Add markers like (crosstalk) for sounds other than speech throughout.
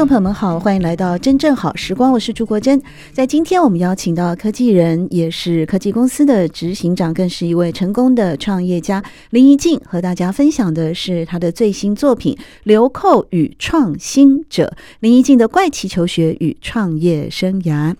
众朋友们好，欢迎来到真正好时光，我是朱国珍。在今天，我们邀请到科技人，也是科技公司的执行长，更是一位成功的创业家林怡静，和大家分享的是他的最新作品《流寇与创新者：林怡静的怪奇求学与创业生涯》。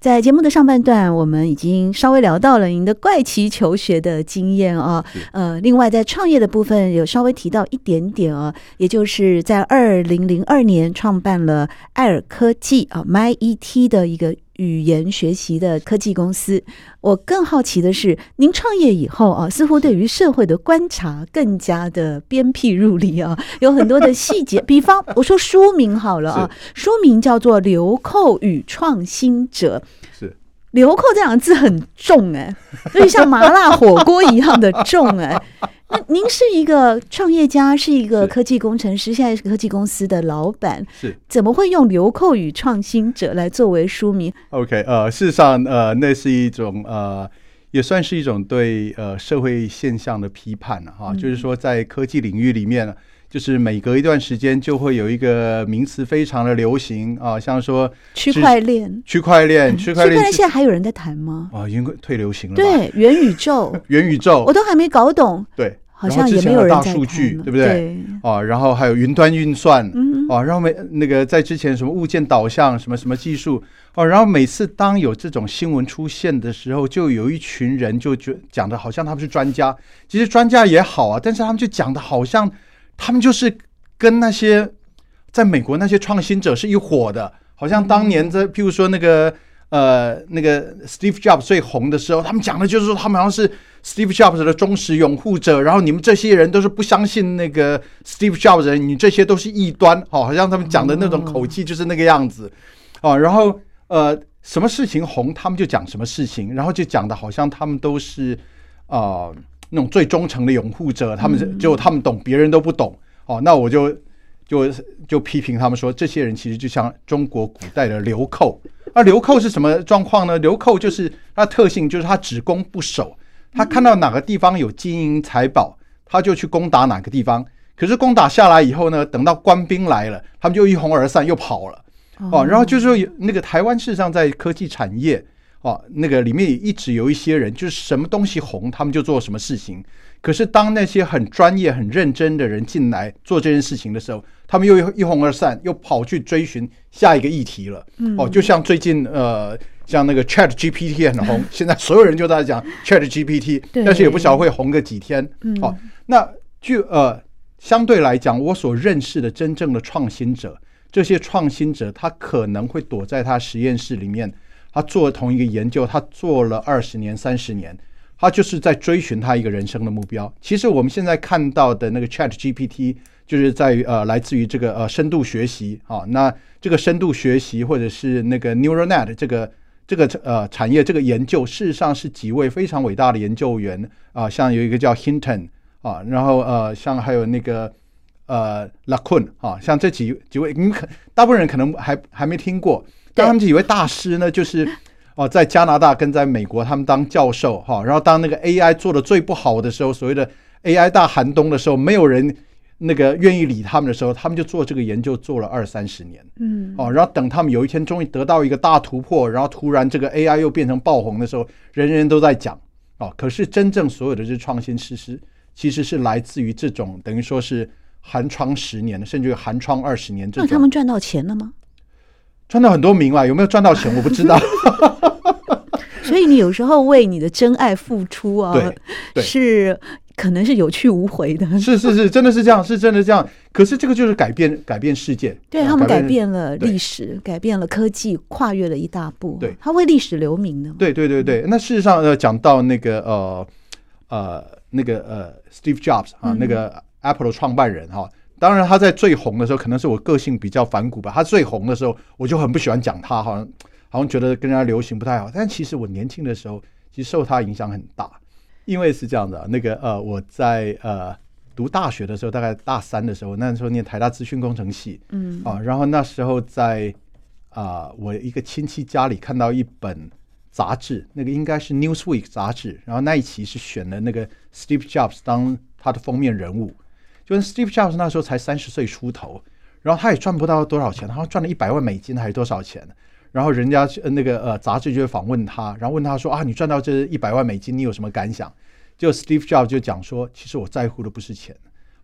在节目的上半段，我们已经稍微聊到了您的怪奇求学的经验啊。呃，另外在创业的部分有稍微提到一点点哦，也就是在二零零二年创办了爱尔科技啊，MyET 的一个语言学习的科技公司。我更好奇的是，您创业以后啊，似乎对于社会的观察更加的鞭辟入里啊，有很多的细节。(laughs) 比方，我说书名好了啊，书名叫做《流寇与创新者》。是“流寇”这两个字很重哎，(laughs) 所以像麻辣火锅一样的重哎。那您是一个创业家，是一个科技工程师，现在是科技公司的老板，是怎么会用“流寇与创新者”来作为书名？OK，呃，事实上，呃，那是一种呃，也算是一种对呃社会现象的批判了哈、啊，就是说在科技领域里面。就是每隔一段时间就会有一个名词非常的流行啊，像说区块链、区块链、区块链，现在还有人在谈吗？啊，已经退流行了。对，元宇宙，(laughs) 元宇宙，我都还没搞懂。对，好像也没有人。大数据，对不对？对。啊，然后还有云端运算，嗯，啊，然后每那个在之前什么物件导向，什么什么技术，哦，然后每次当有这种新闻出现的时候，就有一群人就觉讲的好像他们是专家，其实专家也好啊，但是他们就讲的好像。他们就是跟那些在美国那些创新者是一伙的，好像当年在，譬如说那个呃那个 Steve Jobs 最红的时候，他们讲的就是说他们好像是 Steve Jobs 的忠实拥护者，然后你们这些人都是不相信那个 Steve Jobs 的人，你这些都是异端，哦，好像他们讲的那种口气就是那个样子，哦，然后呃什么事情红，他们就讲什么事情，然后就讲的好像他们都是啊。呃那种最忠诚的拥护者，他们就他们懂，别人都不懂。哦，那我就就就批评他们说，这些人其实就像中国古代的流寇。而流寇是什么状况呢？流寇就是它的特性，就是他只攻不守。他看到哪个地方有金银财宝，他就去攻打哪个地方。可是攻打下来以后呢，等到官兵来了，他们就一哄而散，又跑了。哦，然后就是说，那个台湾事实上在科技产业。哦，那个里面也一直有一些人，就是什么东西红，他们就做什么事情。可是当那些很专业、很认真的人进来做这件事情的时候，他们又一哄而散，又跑去追寻下一个议题了。哦，就像最近呃，像那个 Chat GPT 很红，(laughs) 现在所有人就在讲 Chat GPT，但是也不晓得会红个几天。哦，那就呃，相对来讲，我所认识的真正的创新者，这些创新者，他可能会躲在他实验室里面。他做同一个研究，他做了二十年、三十年，他就是在追寻他一个人生的目标。其实我们现在看到的那个 Chat GPT，就是在于呃，来自于这个呃深度学习啊。那这个深度学习或者是那个 Neural Net 这个这个呃产业这个研究，事实上是几位非常伟大的研究员啊，像有一个叫 Hinton 啊，然后呃，像还有那个呃 LaCun 啊，像这几几位，你可大部分人可能还还没听过。他们几位大师呢，就是哦，在加拿大跟在美国，他们当教授哈。然后当那个 AI 做的最不好的时候，所谓的 AI 大寒冬的时候，没有人那个愿意理他们的时候，他们就做这个研究，做了二三十年。嗯，哦，然后等他们有一天终于得到一个大突破，然后突然这个 AI 又变成爆红的时候，人人都在讲哦。可是真正所有的这创新实施，其实是来自于这种等于说是寒窗十年，甚至于寒窗二十年这种。那他们赚到钱了吗？赚到很多名了，有没有赚到钱？(laughs) 我不知道。所以你有时候为你的真爱付出啊，对，对，是可能是有去无回的。是是是，真的是这样，是真的这样。可是这个就是改变改变世界，对他们改变了历史，改变了科技，跨越了一大步。对，他为历史留名的。对对对对，那事实上呃，讲到那个呃呃那个呃 Steve Jobs 啊，那个 Apple 的创办人哈。当然，他在最红的时候，可能是我个性比较反骨吧。他最红的时候，我就很不喜欢讲他，好像好像觉得跟人家流行不太好。但其实我年轻的时候，其实受他影响很大。因为是这样的，那个呃，我在呃读大学的时候，大概大三的时候，那时候念台大资讯工程系，嗯啊，然后那时候在啊、呃，我一个亲戚家里看到一本杂志，那个应该是 Newsweek 杂志，然后那一期是选了那个 Steve Jobs 当他的封面人物。就跟 Steve Jobs 那时候才三十岁出头，然后他也赚不到多少钱，好像赚了一百万美金还是多少钱？然后人家那个呃杂志就会访问他，然后问他说啊，你赚到这一百万美金，你有什么感想？就 Steve Jobs 就讲说，其实我在乎的不是钱，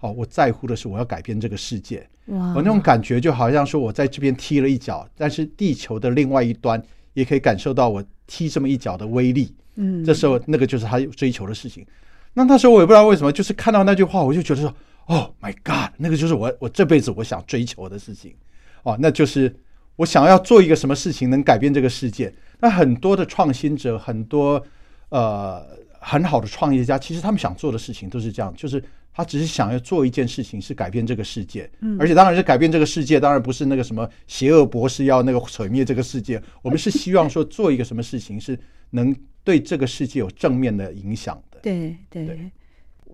哦，我在乎的是我要改变这个世界。哇，我那种感觉就好像说我在这边踢了一脚，但是地球的另外一端也可以感受到我踢这么一脚的威力。嗯，这时候那个就是他追求的事情。那那时候我也不知道为什么，就是看到那句话，我就觉得说。哦、oh，My God，那个就是我我这辈子我想追求的事情，哦，那就是我想要做一个什么事情能改变这个世界。那很多的创新者，很多呃很好的创业家，其实他们想做的事情都是这样，就是他只是想要做一件事情，是改变这个世界。嗯，而且当然是改变这个世界，当然不是那个什么邪恶博士要那个毁灭这个世界。我们是希望说做一个什么事情是能对这个世界有正面的影响的。对对。对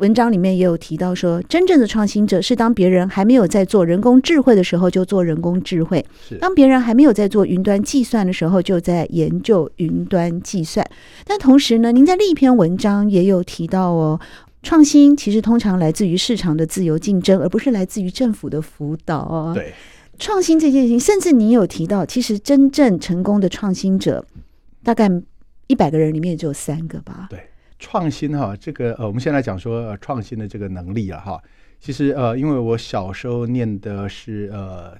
文章里面也有提到说，真正的创新者是当别人还没有在做人工智慧的时候就做人工智慧；当别人还没有在做云端计算的时候就在研究云端计算。但同时呢，您在另一篇文章也有提到哦，创新其实通常来自于市场的自由竞争，而不是来自于政府的辅导哦。对，创新这件事情，甚至你有提到，其实真正成功的创新者，大概一百个人里面只有三个吧？对。创新哈，这个呃，我们先来讲说呃，创新的这个能力了哈。其实呃，因为我小时候念的是呃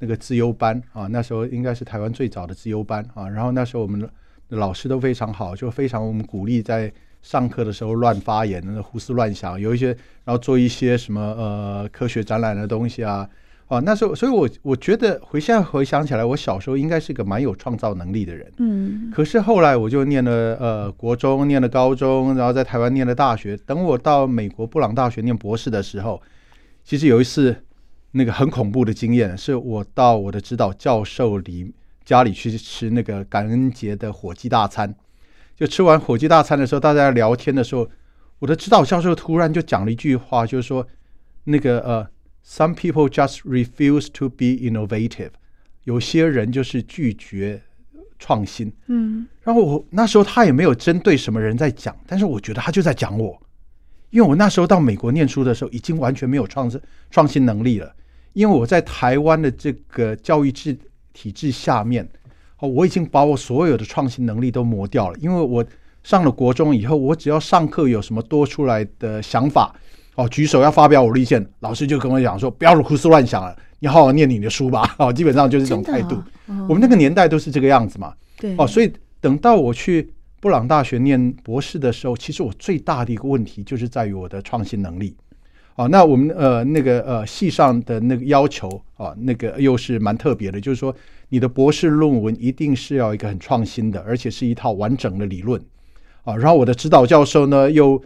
那个自优班啊，那时候应该是台湾最早的自优班啊。然后那时候我们的老师都非常好，就非常我们鼓励在上课的时候乱发言，胡思乱想，有一些然后做一些什么呃科学展览的东西啊。哦，那时候，所以我我觉得回现在回想起来，我小时候应该是个蛮有创造能力的人。嗯，可是后来我就念了呃国中，念了高中，然后在台湾念了大学。等我到美国布朗大学念博士的时候，其实有一次那个很恐怖的经验，是我到我的指导教授里家里去吃那个感恩节的火鸡大餐。就吃完火鸡大餐的时候，大家聊天的时候，我的指导教授突然就讲了一句话，就是说那个呃。Some people just refuse to be innovative。有些人就是拒绝创新。嗯，然后我那时候他也没有针对什么人在讲，但是我觉得他就在讲我，因为我那时候到美国念书的时候，已经完全没有创创新能力了。因为我在台湾的这个教育制体制下面，哦，我已经把我所有的创新能力都磨掉了。因为我上了国中以后，我只要上课有什么多出来的想法。哦，举手要发表我的意见，老师就跟我讲说，不要胡思乱想了，你好好念你的书吧。(laughs) 哦，基本上就是这种态度。哦。我们那个年代都是这个样子嘛。对。哦，所以等到我去布朗大学念博士的时候，其实我最大的一个问题就是在于我的创新能力。哦，那我们呃那个呃系上的那个要求啊，那个又是蛮特别的，就是说你的博士论文一定是要一个很创新的，而且是一套完整的理论。啊，然后我的指导教授呢又。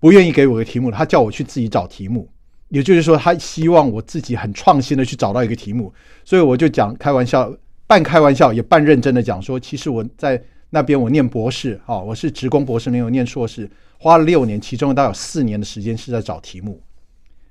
不愿意给我个题目，他叫我去自己找题目，也就是说，他希望我自己很创新的去找到一个题目，所以我就讲开玩笑，半开玩笑也半认真的讲说，其实我在那边我念博士，啊，我是职工博士，没有念硕士，花了六年，其中大概有四年的时间是在找题目，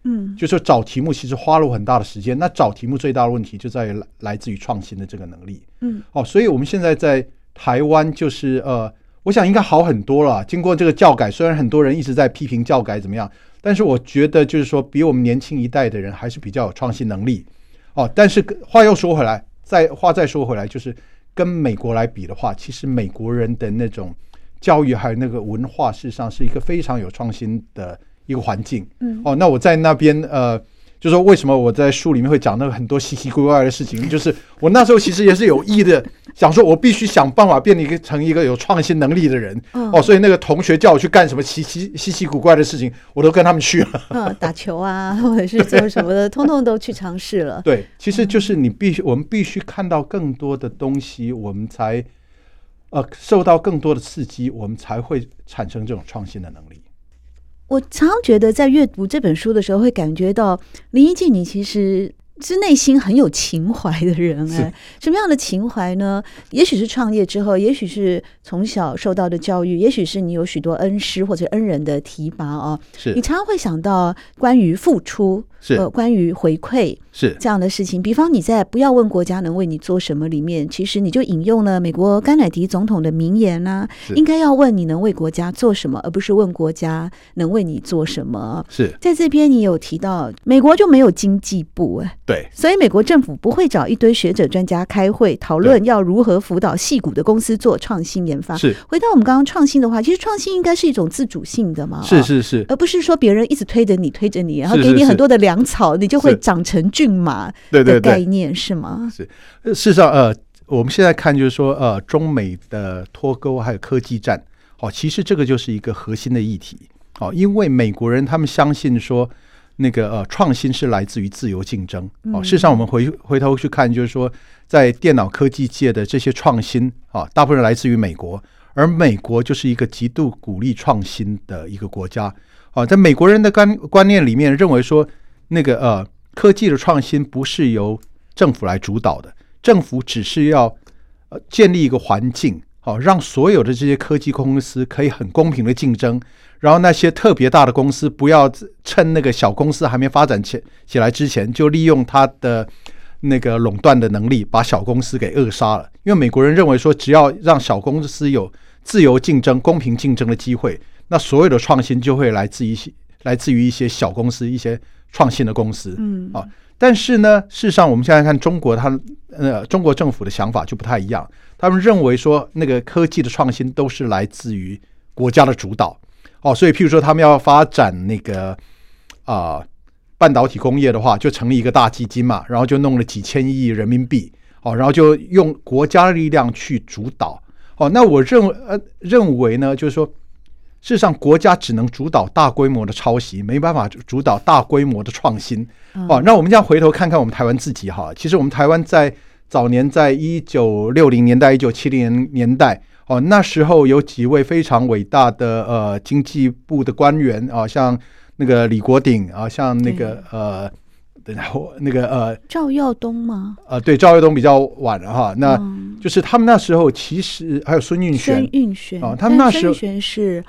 嗯，就说找题目其实花了我很大的时间，那找题目最大的问题就在于来来自于创新的这个能力，嗯，哦，所以我们现在在台湾就是呃。我想应该好很多了。经过这个教改，虽然很多人一直在批评教改怎么样，但是我觉得就是说，比我们年轻一代的人还是比较有创新能力。哦，但是话又说回来，再话再说回来，就是跟美国来比的话，其实美国人的那种教育还有那个文化，事实上是一个非常有创新的一个环境。嗯，哦，那我在那边呃。就是说，为什么我在书里面会讲那个很多稀奇古怪的事情？(laughs) 就是我那时候其实也是有意的，想说我必须想办法变一个成一个有创新能力的人。哦，所以那个同学叫我去干什么稀奇稀奇古怪的事情，我都跟他们去了。嗯，打球啊，(laughs) 或者是做什么的，通通都去尝试了。(laughs) 对，其实就是你必须，我们必须看到更多的东西，我们才呃受到更多的刺激，我们才会产生这种创新的能力。我常常觉得在阅读这本书的时候，会感觉到林一静，你其实。是内心很有情怀的人哎，什么样的情怀呢？也许是创业之后，也许是从小受到的教育，也许是你有许多恩师或者恩人的提拔哦。是你常常会想到关于付出，是呃，关于回馈，是这样的事情。比方你在《不要问国家能为你做什么》里面，其实你就引用了美国甘乃迪总统的名言啊，应该要问你能为国家做什么，而不是问国家能为你做什么。是在这边你有提到美国就没有经济部哎。对，所以美国政府不会找一堆学者专家开会讨论要如何辅导戏骨的公司做创新研发。是，回到我们刚刚创新的话，其实创新应该是一种自主性的嘛？是是是，而不是说别人一直推着你，推着你，然后给你很多的粮草，你就会长成骏马的概念是吗？是，事实上，呃，我们现在看就是说，呃，中美的脱钩还有科技战，哦，其实这个就是一个核心的议题。哦，因为美国人他们相信说。那个呃，创新是来自于自由竞争。哦，事实上，我们回回头去看，就是说，在电脑科技界的这些创新啊，大部分来自于美国，而美国就是一个极度鼓励创新的一个国家。啊，在美国人的观观念里面，认为说，那个呃，科技的创新不是由政府来主导的，政府只是要呃建立一个环境。哦，让所有的这些科技公司可以很公平的竞争，然后那些特别大的公司不要趁那个小公司还没发展起起来之前，就利用它的那个垄断的能力，把小公司给扼杀了。因为美国人认为说，只要让小公司有自由竞争、公平竞争的机会，那所有的创新就会来自于来自于一些小公司、一些创新的公司。嗯，啊。但是呢，事实上，我们现在看中国，它呃，中国政府的想法就不太一样。他们认为说，那个科技的创新都是来自于国家的主导。哦，所以譬如说，他们要发展那个啊、呃、半导体工业的话，就成立一个大基金嘛，然后就弄了几千亿人民币，哦，然后就用国家的力量去主导。哦，那我认为呃认为呢，就是说。事实上，国家只能主导大规模的抄袭，没办法主导大规模的创新。哦，那我们这样回头看看我们台湾自己哈，其实我们台湾在早年，在一九六零年代、一九七零年代，哦，那时候有几位非常伟大的呃经济部的官员啊，像那个李国鼎啊，像那个呃，然后那个呃赵耀东吗？呃，对，赵耀东比较晚了哈，那就是他们那时候其实还有孙运璇，孙运璇啊，他们那时候是。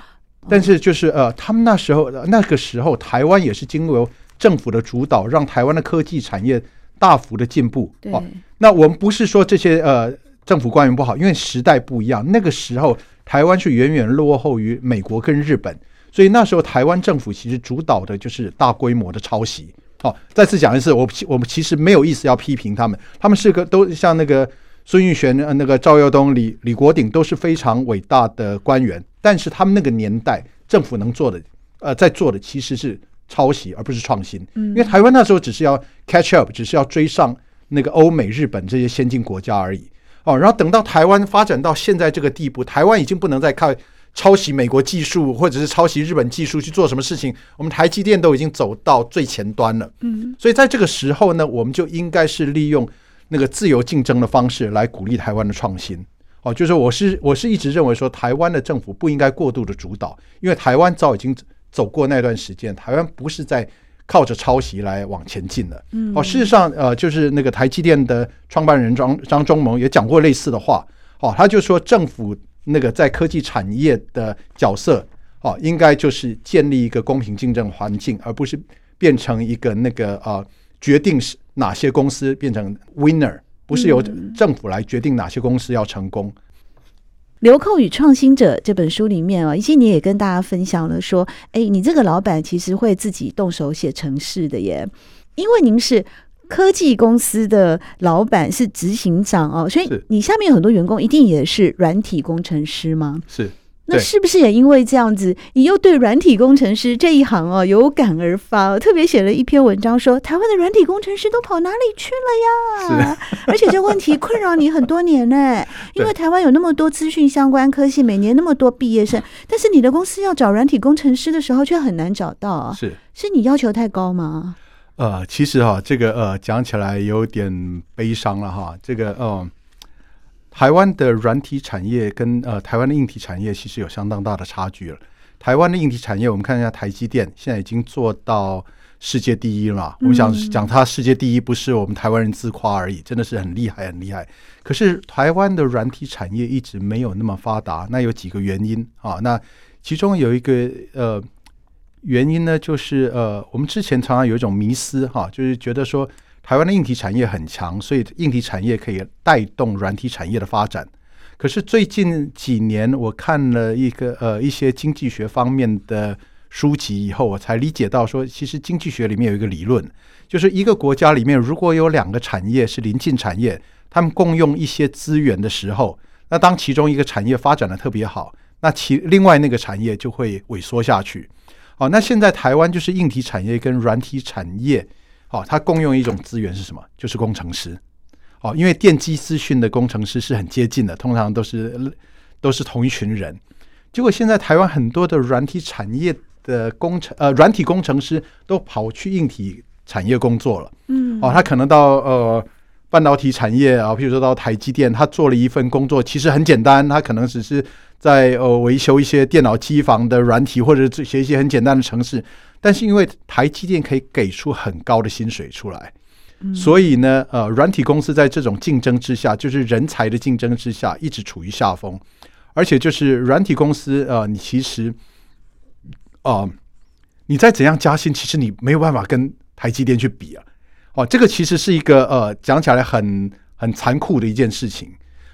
但是就是呃，他们那时候那个时候，台湾也是经由政府的主导，让台湾的科技产业大幅的进步。哦，那我们不是说这些呃政府官员不好，因为时代不一样。那个时候台湾是远远落后于美国跟日本，所以那时候台湾政府其实主导的就是大规模的抄袭。好，再次讲一次，我我们其实没有意思要批评他们，他们是个都像那个。孙运璇、那个赵耀东、李李国鼎都是非常伟大的官员，但是他们那个年代政府能做的，呃，在做的其实是抄袭，而不是创新。因为台湾那时候只是要 catch up，只是要追上那个欧美、日本这些先进国家而已。哦，然后等到台湾发展到现在这个地步，台湾已经不能再靠抄袭美国技术或者是抄袭日本技术去做什么事情。我们台积电都已经走到最前端了。嗯，所以在这个时候呢，我们就应该是利用。那个自由竞争的方式来鼓励台湾的创新，哦，就是我是我是一直认为说，台湾的政府不应该过度的主导，因为台湾早已经走过那段时间，台湾不是在靠着抄袭来往前进的。嗯，哦，事实上，呃，就是那个台积电的创办人张张忠谋也讲过类似的话，哦，他就说政府那个在科技产业的角色，哦，应该就是建立一个公平竞争环境，而不是变成一个那个啊。呃决定是哪些公司变成 winner，不是由政府来决定哪些公司要成功。嗯《流寇与创新者》这本书里面啊，一些你也跟大家分享了说，哎，你这个老板其实会自己动手写程式的耶，因为您是科技公司的老板，是执行长哦，所以你下面有很多员工一定也是软体工程师吗？是。那是不是也因为这样子，你又对软体工程师这一行哦有感而发，特别写了一篇文章说，台湾的软体工程师都跑哪里去了呀？而且这问题困扰你很多年呢，(laughs) 因为台湾有那么多资讯相关科系，每年那么多毕业生，但是你的公司要找软体工程师的时候却很难找到，是是你要求太高吗？呃，其实哈，这个呃讲起来有点悲伤了哈，这个嗯。呃台湾的软体产业跟呃台湾的硬体产业其实有相当大的差距了。台湾的硬体产业，我们看一下台积电现在已经做到世界第一了嘛。我们想讲它世界第一，不是我们台湾人自夸而已，真的是很厉害，很厉害。可是台湾的软体产业一直没有那么发达，那有几个原因啊？那其中有一个呃原因呢，就是呃，我们之前常常有一种迷思哈，就是觉得说台湾的硬体产业很强，所以硬体产业可以带动软体产业的发展。可是最近几年，我看了一个呃一些经济学方面的书籍以后，我才理解到说，其实经济学里面有一个理论，就是一个国家里面如果有两个产业是邻近产业，他们共用一些资源的时候，那当其中一个产业发展的特别好，那其另外那个产业就会萎缩下去。好，那现在台湾就是硬体产业跟软体产业，好，它共用一种资源是什么？就是工程师。哦，因为电机资讯的工程师是很接近的，通常都是都是同一群人。结果现在台湾很多的软体产业的工程呃软体工程师都跑去硬体产业工作了。嗯，哦，他可能到呃半导体产业啊，譬如说到台积电，他做了一份工作，其实很简单，他可能只是在呃维修一些电脑机房的软体，或者写一些很简单的程式。但是因为台积电可以给出很高的薪水出来。所以呢，呃，软体公司在这种竞争之下，就是人才的竞争之下，一直处于下风。而且就是软体公司，呃，你其实，啊、呃，你再怎样加薪，其实你没有办法跟台积电去比啊。哦，这个其实是一个呃，讲起来很很残酷的一件事情。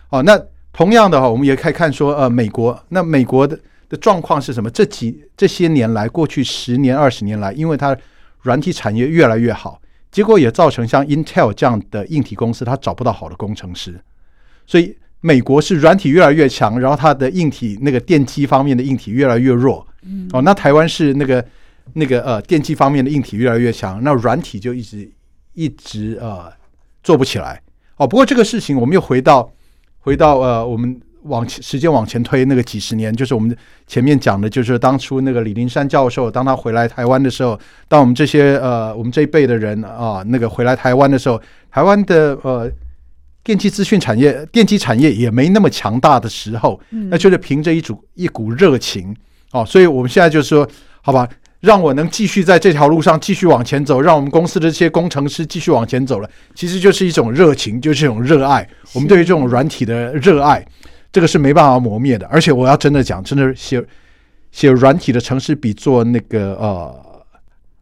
哦，那同样的话，我们也可以看说，呃，美国，那美国的的状况是什么？这几这些年来，过去十年、二十年来，因为它软体产业越来越好。结果也造成像 Intel 这样的硬体公司，它找不到好的工程师，所以美国是软体越来越强，然后它的硬体那个电机方面的硬体越来越弱。嗯哦，那台湾是那个那个呃电机方面的硬体越来越强，那软体就一直一直呃做不起来。哦，不过这个事情我们又回到回到呃我们。往前时间往前推，那个几十年，就是我们前面讲的，就是当初那个李林山教授，当他回来台湾的时候，当我们这些呃，我们这一辈的人啊，那个回来台湾的时候，台湾的呃，电气资讯产业、电机产业也没那么强大的时候，那就是凭着一组一股热情哦，所以我们现在就是说，好吧。让我能继续在这条路上继续往前走，让我们公司的这些工程师继续往前走了，其实就是一种热情，就是一种热爱。我们对于这种软体的热爱，这个是没办法磨灭的。而且我要真的讲，真的写写软体的城市比做那个呃。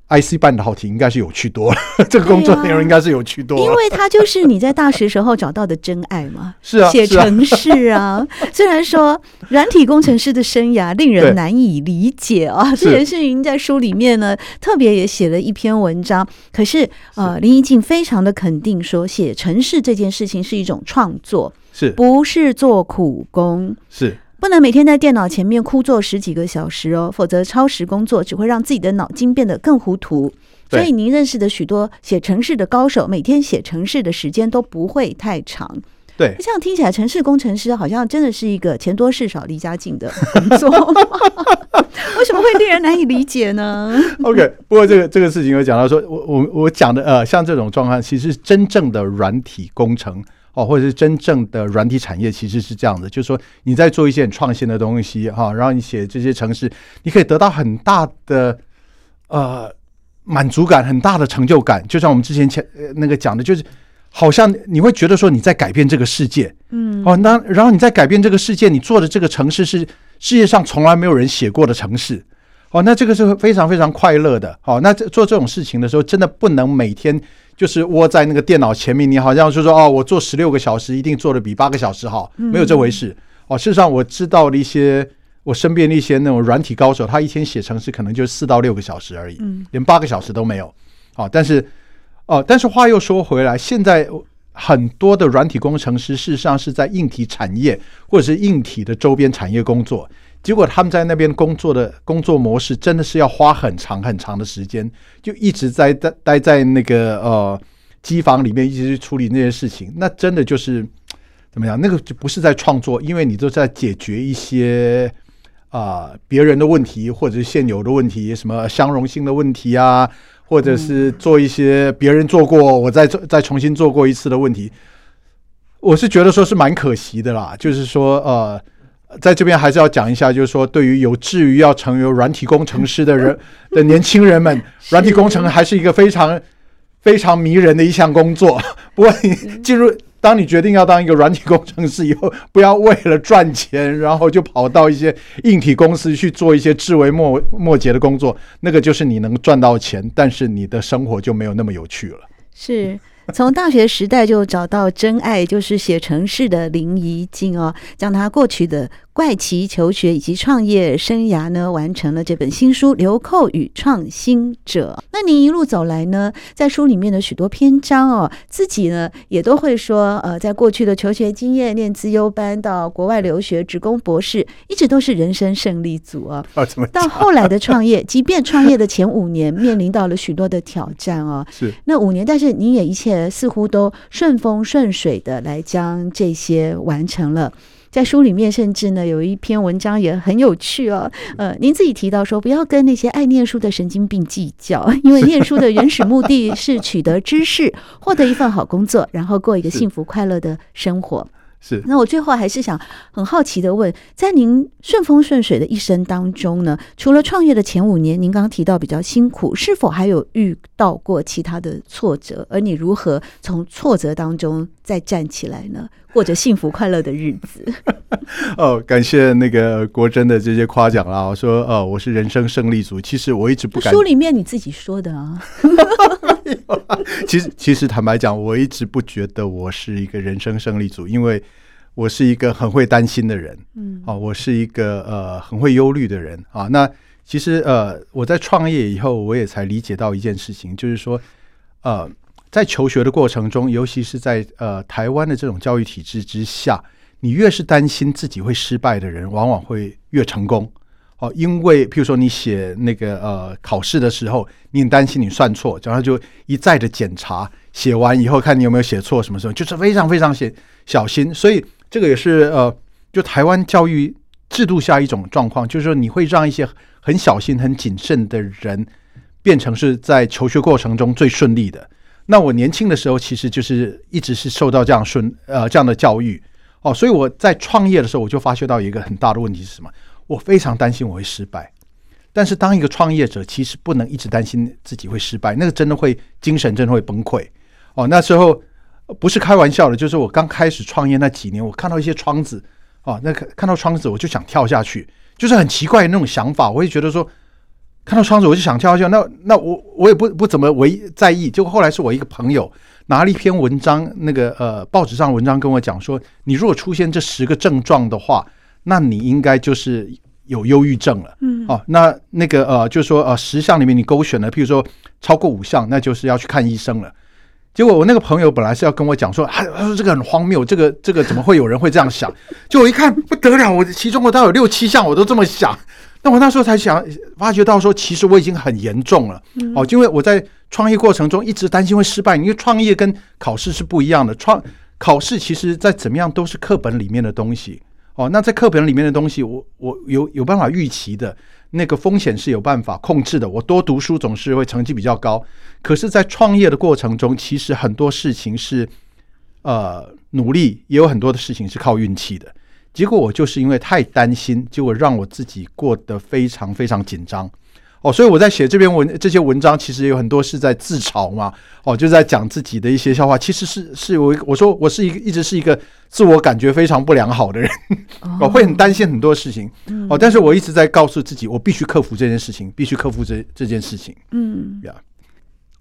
IC 半导体应该是有趣多了，(laughs) 这个工作内容应该是有趣多了，因为它就是你在大学时候找到的真爱嘛。(laughs) 是啊，写城市啊，(laughs) 虽然说软体工程师的生涯令人难以理解啊，这也是您在书里面呢特别也写了一篇文章。可是呃，林怡静非常的肯定说，写城市这件事情是一种创作，是不是做苦工？是。不能每天在电脑前面枯坐十几个小时哦，否则超时工作只会让自己的脑筋变得更糊涂。所以您认识的许多写城市的高手，每天写城市的时间都不会太长。对，这样听起来，城市工程师好像真的是一个钱多事少、离家近的工作。(laughs) 为什么会令人难以理解呢？OK，不过这个这个事情有讲到说，我我我讲的呃，像这种状况，其实真正的软体工程。哦，或者是真正的软体产业其实是这样的，就是说你在做一些很创新的东西哈，然后你写这些城市，你可以得到很大的呃满足感，很大的成就感。就像我们之前前那个讲的，就是好像你会觉得说你在改变这个世界，嗯，哦，那然后你在改变这个世界，你做的这个城市是世界上从来没有人写过的城市，哦，那这个是非常非常快乐的。好，那做这种事情的时候，真的不能每天。就是窝在那个电脑前面，你好像就说哦，我做十六个小时一定做的比八个小时好，没有这回事哦。事实上，我知道了一些我身边的一些那种软体高手，他一天写程式可能就四到六个小时而已，连八个小时都没有。哦，但是哦，但是话又说回来，现在很多的软体工程师事实上是在硬体产业或者是硬体的周边产业工作。结果他们在那边工作的工作模式真的是要花很长很长的时间，就一直在待待在那个呃机房里面，一直去处理那些事情。那真的就是怎么样？那个就不是在创作，因为你都在解决一些啊、别人的问题，或者是现有的问题，什么相容性的问题啊，或者是做一些别人做过，我再再重新做过一次的问题。我是觉得说是蛮可惜的啦，就是说呃。在这边还是要讲一下，就是说，对于有志于要成为软体工程师的人 (laughs) 的年轻人们，软体工程还是一个非常非常迷人的一项工作。(laughs) 不过你进入，当你决定要当一个软体工程师以后，不要为了赚钱，然后就跑到一些硬体公司去做一些枝微末末节的工作，那个就是你能赚到钱，但是你的生活就没有那么有趣了。是。从大学时代就找到真爱，就是写城市的林怡静哦，将他过去的怪奇求学以及创业生涯呢，完成了这本新书《流寇与创新者》。那您一路走来呢，在书里面的许多篇章哦，自己呢也都会说，呃，在过去的求学经验，念资优班到国外留学，职工博士，一直都是人生胜利组 (laughs) 啊。到后来的创业，即便创业的前五年面临到了许多的挑战哦，(laughs) 是那五年，但是您也一切似乎都顺风顺水的来将这些完成了。在书里面，甚至呢有一篇文章也很有趣哦。呃，您自己提到说，不要跟那些爱念书的神经病计较，(laughs) 因为念书的原始目的是取得知识，获得一份好工作，然后过一个幸福快乐的生活。是。那我最后还是想很好奇的问，在您顺风顺水的一生当中呢，除了创业的前五年，您刚刚提到比较辛苦，是否还有遇到过其他的挫折？而你如何从挫折当中再站起来呢？过着幸福快乐的日子。(laughs) 哦，感谢那个国珍的这些夸奖啦。我说，呃，我是人生胜利组。其实我一直不敢。书里面你自己说的啊。(laughs) (laughs) (laughs) 其实，其实坦白讲，我一直不觉得我是一个人生胜利组，因为我是一个很会担心的人。嗯，啊，我是一个呃很会忧虑的人啊。那其实呃，我在创业以后，我也才理解到一件事情，就是说，呃。在求学的过程中，尤其是在呃台湾的这种教育体制之下，你越是担心自己会失败的人，往往会越成功。哦，因为譬如说你写那个呃考试的时候，你很担心你算错，然后就一再的检查，写完以后看你有没有写错，什么时候就是非常非常写小心。所以这个也是呃，就台湾教育制度下一种状况，就是说你会让一些很小心、很谨慎的人，变成是在求学过程中最顺利的。那我年轻的时候，其实就是一直是受到这样顺呃这样的教育哦，所以我在创业的时候，我就发觉到一个很大的问题是什么？我非常担心我会失败。但是当一个创业者，其实不能一直担心自己会失败，那个真的会精神真的会崩溃哦。那时候不是开玩笑的，就是我刚开始创业那几年，我看到一些窗子哦，那看看到窗子我就想跳下去，就是很奇怪的那种想法，我会觉得说。看到窗子我就想跳下去，那那我我也不不怎么为在意。结果后来是我一个朋友拿了一篇文章，那个呃报纸上文章跟我讲说，你如果出现这十个症状的话，那你应该就是有忧郁症了。嗯，哦，那那个呃就是说呃十项里面你勾选了，譬如说超过五项，那就是要去看医生了。结果我那个朋友本来是要跟我讲说，他说这个很荒谬，这个这个怎么会有人会这样想？(laughs) 就我一看不得了，我其中我倒有六七项我都这么想。那我那时候才想发觉到说，其实我已经很严重了哦，因为我在创业过程中一直担心会失败，因为创业跟考试是不一样的。创考试其实在怎么样都是课本里面的东西哦。那在课本里面的东西，我我有有办法预期的，那个风险是有办法控制的。我多读书总是会成绩比较高，可是，在创业的过程中，其实很多事情是呃努力，也有很多的事情是靠运气的。结果我就是因为太担心，结果让我自己过得非常非常紧张哦，所以我在写这篇文这些文章，其实有很多是在自嘲嘛哦，就在讲自己的一些笑话。其实是是我我说我是一个一直是一个自我感觉非常不良好的人，哦会很担心很多事情哦，但是我一直在告诉自己，我必须克服这件事情，必须克服这这件事情。嗯，呀。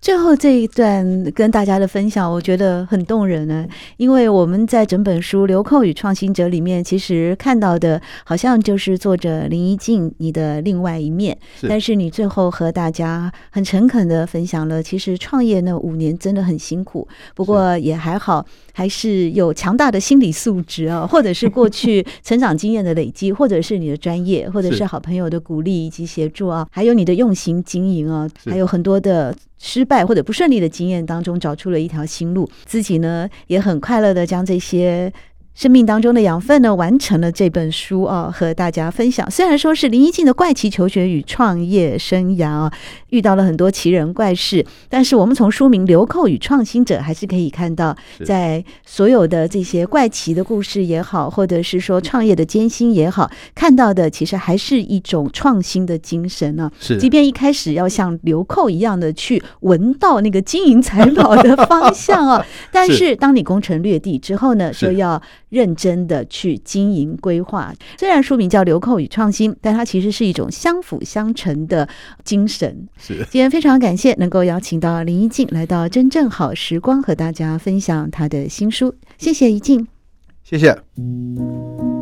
最后这一段跟大家的分享，我觉得很动人呢。因为我们在整本书《流寇与创新者》里面，其实看到的好像就是作者林一静你的另外一面。但是你最后和大家很诚恳的分享了，其实创业那五年真的很辛苦，不过也还好，还是有强大的心理素质啊，(laughs) 或者是过去成长经验的累积，或者是你的专业，或者是好朋友的鼓励以及协助啊，还有你的用心经营啊，还有很多的。失败或者不顺利的经验当中，找出了一条新路，自己呢也很快乐的将这些生命当中的养分呢，完成了这本书啊，和大家分享。虽然说是林一静的怪奇求学与创业生涯啊，遇到了很多奇人怪事，但是我们从书名《流寇与创新者》还是可以看到，在所有的这些怪奇的故事也好，或者是说创业的艰辛也好，看到的其实还是一种创新的精神呢。是，即便一开始要像流寇一样的去闻到那个金银财宝的方向啊，(laughs) 但是当你攻城略地之后呢，就要认真的去经营规划，虽然书名叫“流寇与创新”，但它其实是一种相辅相成的精神。是，今天非常感谢能够邀请到林一静来到真正好时光，和大家分享他的新书。谢谢一静，谢谢。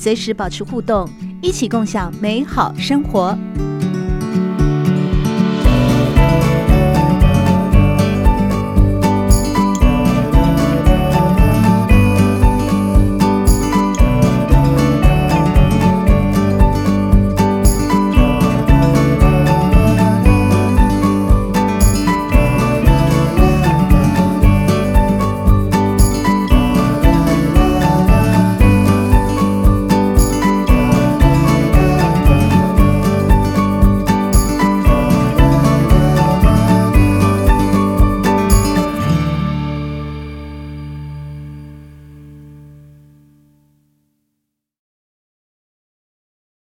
随时保持互动，一起共享美好生活。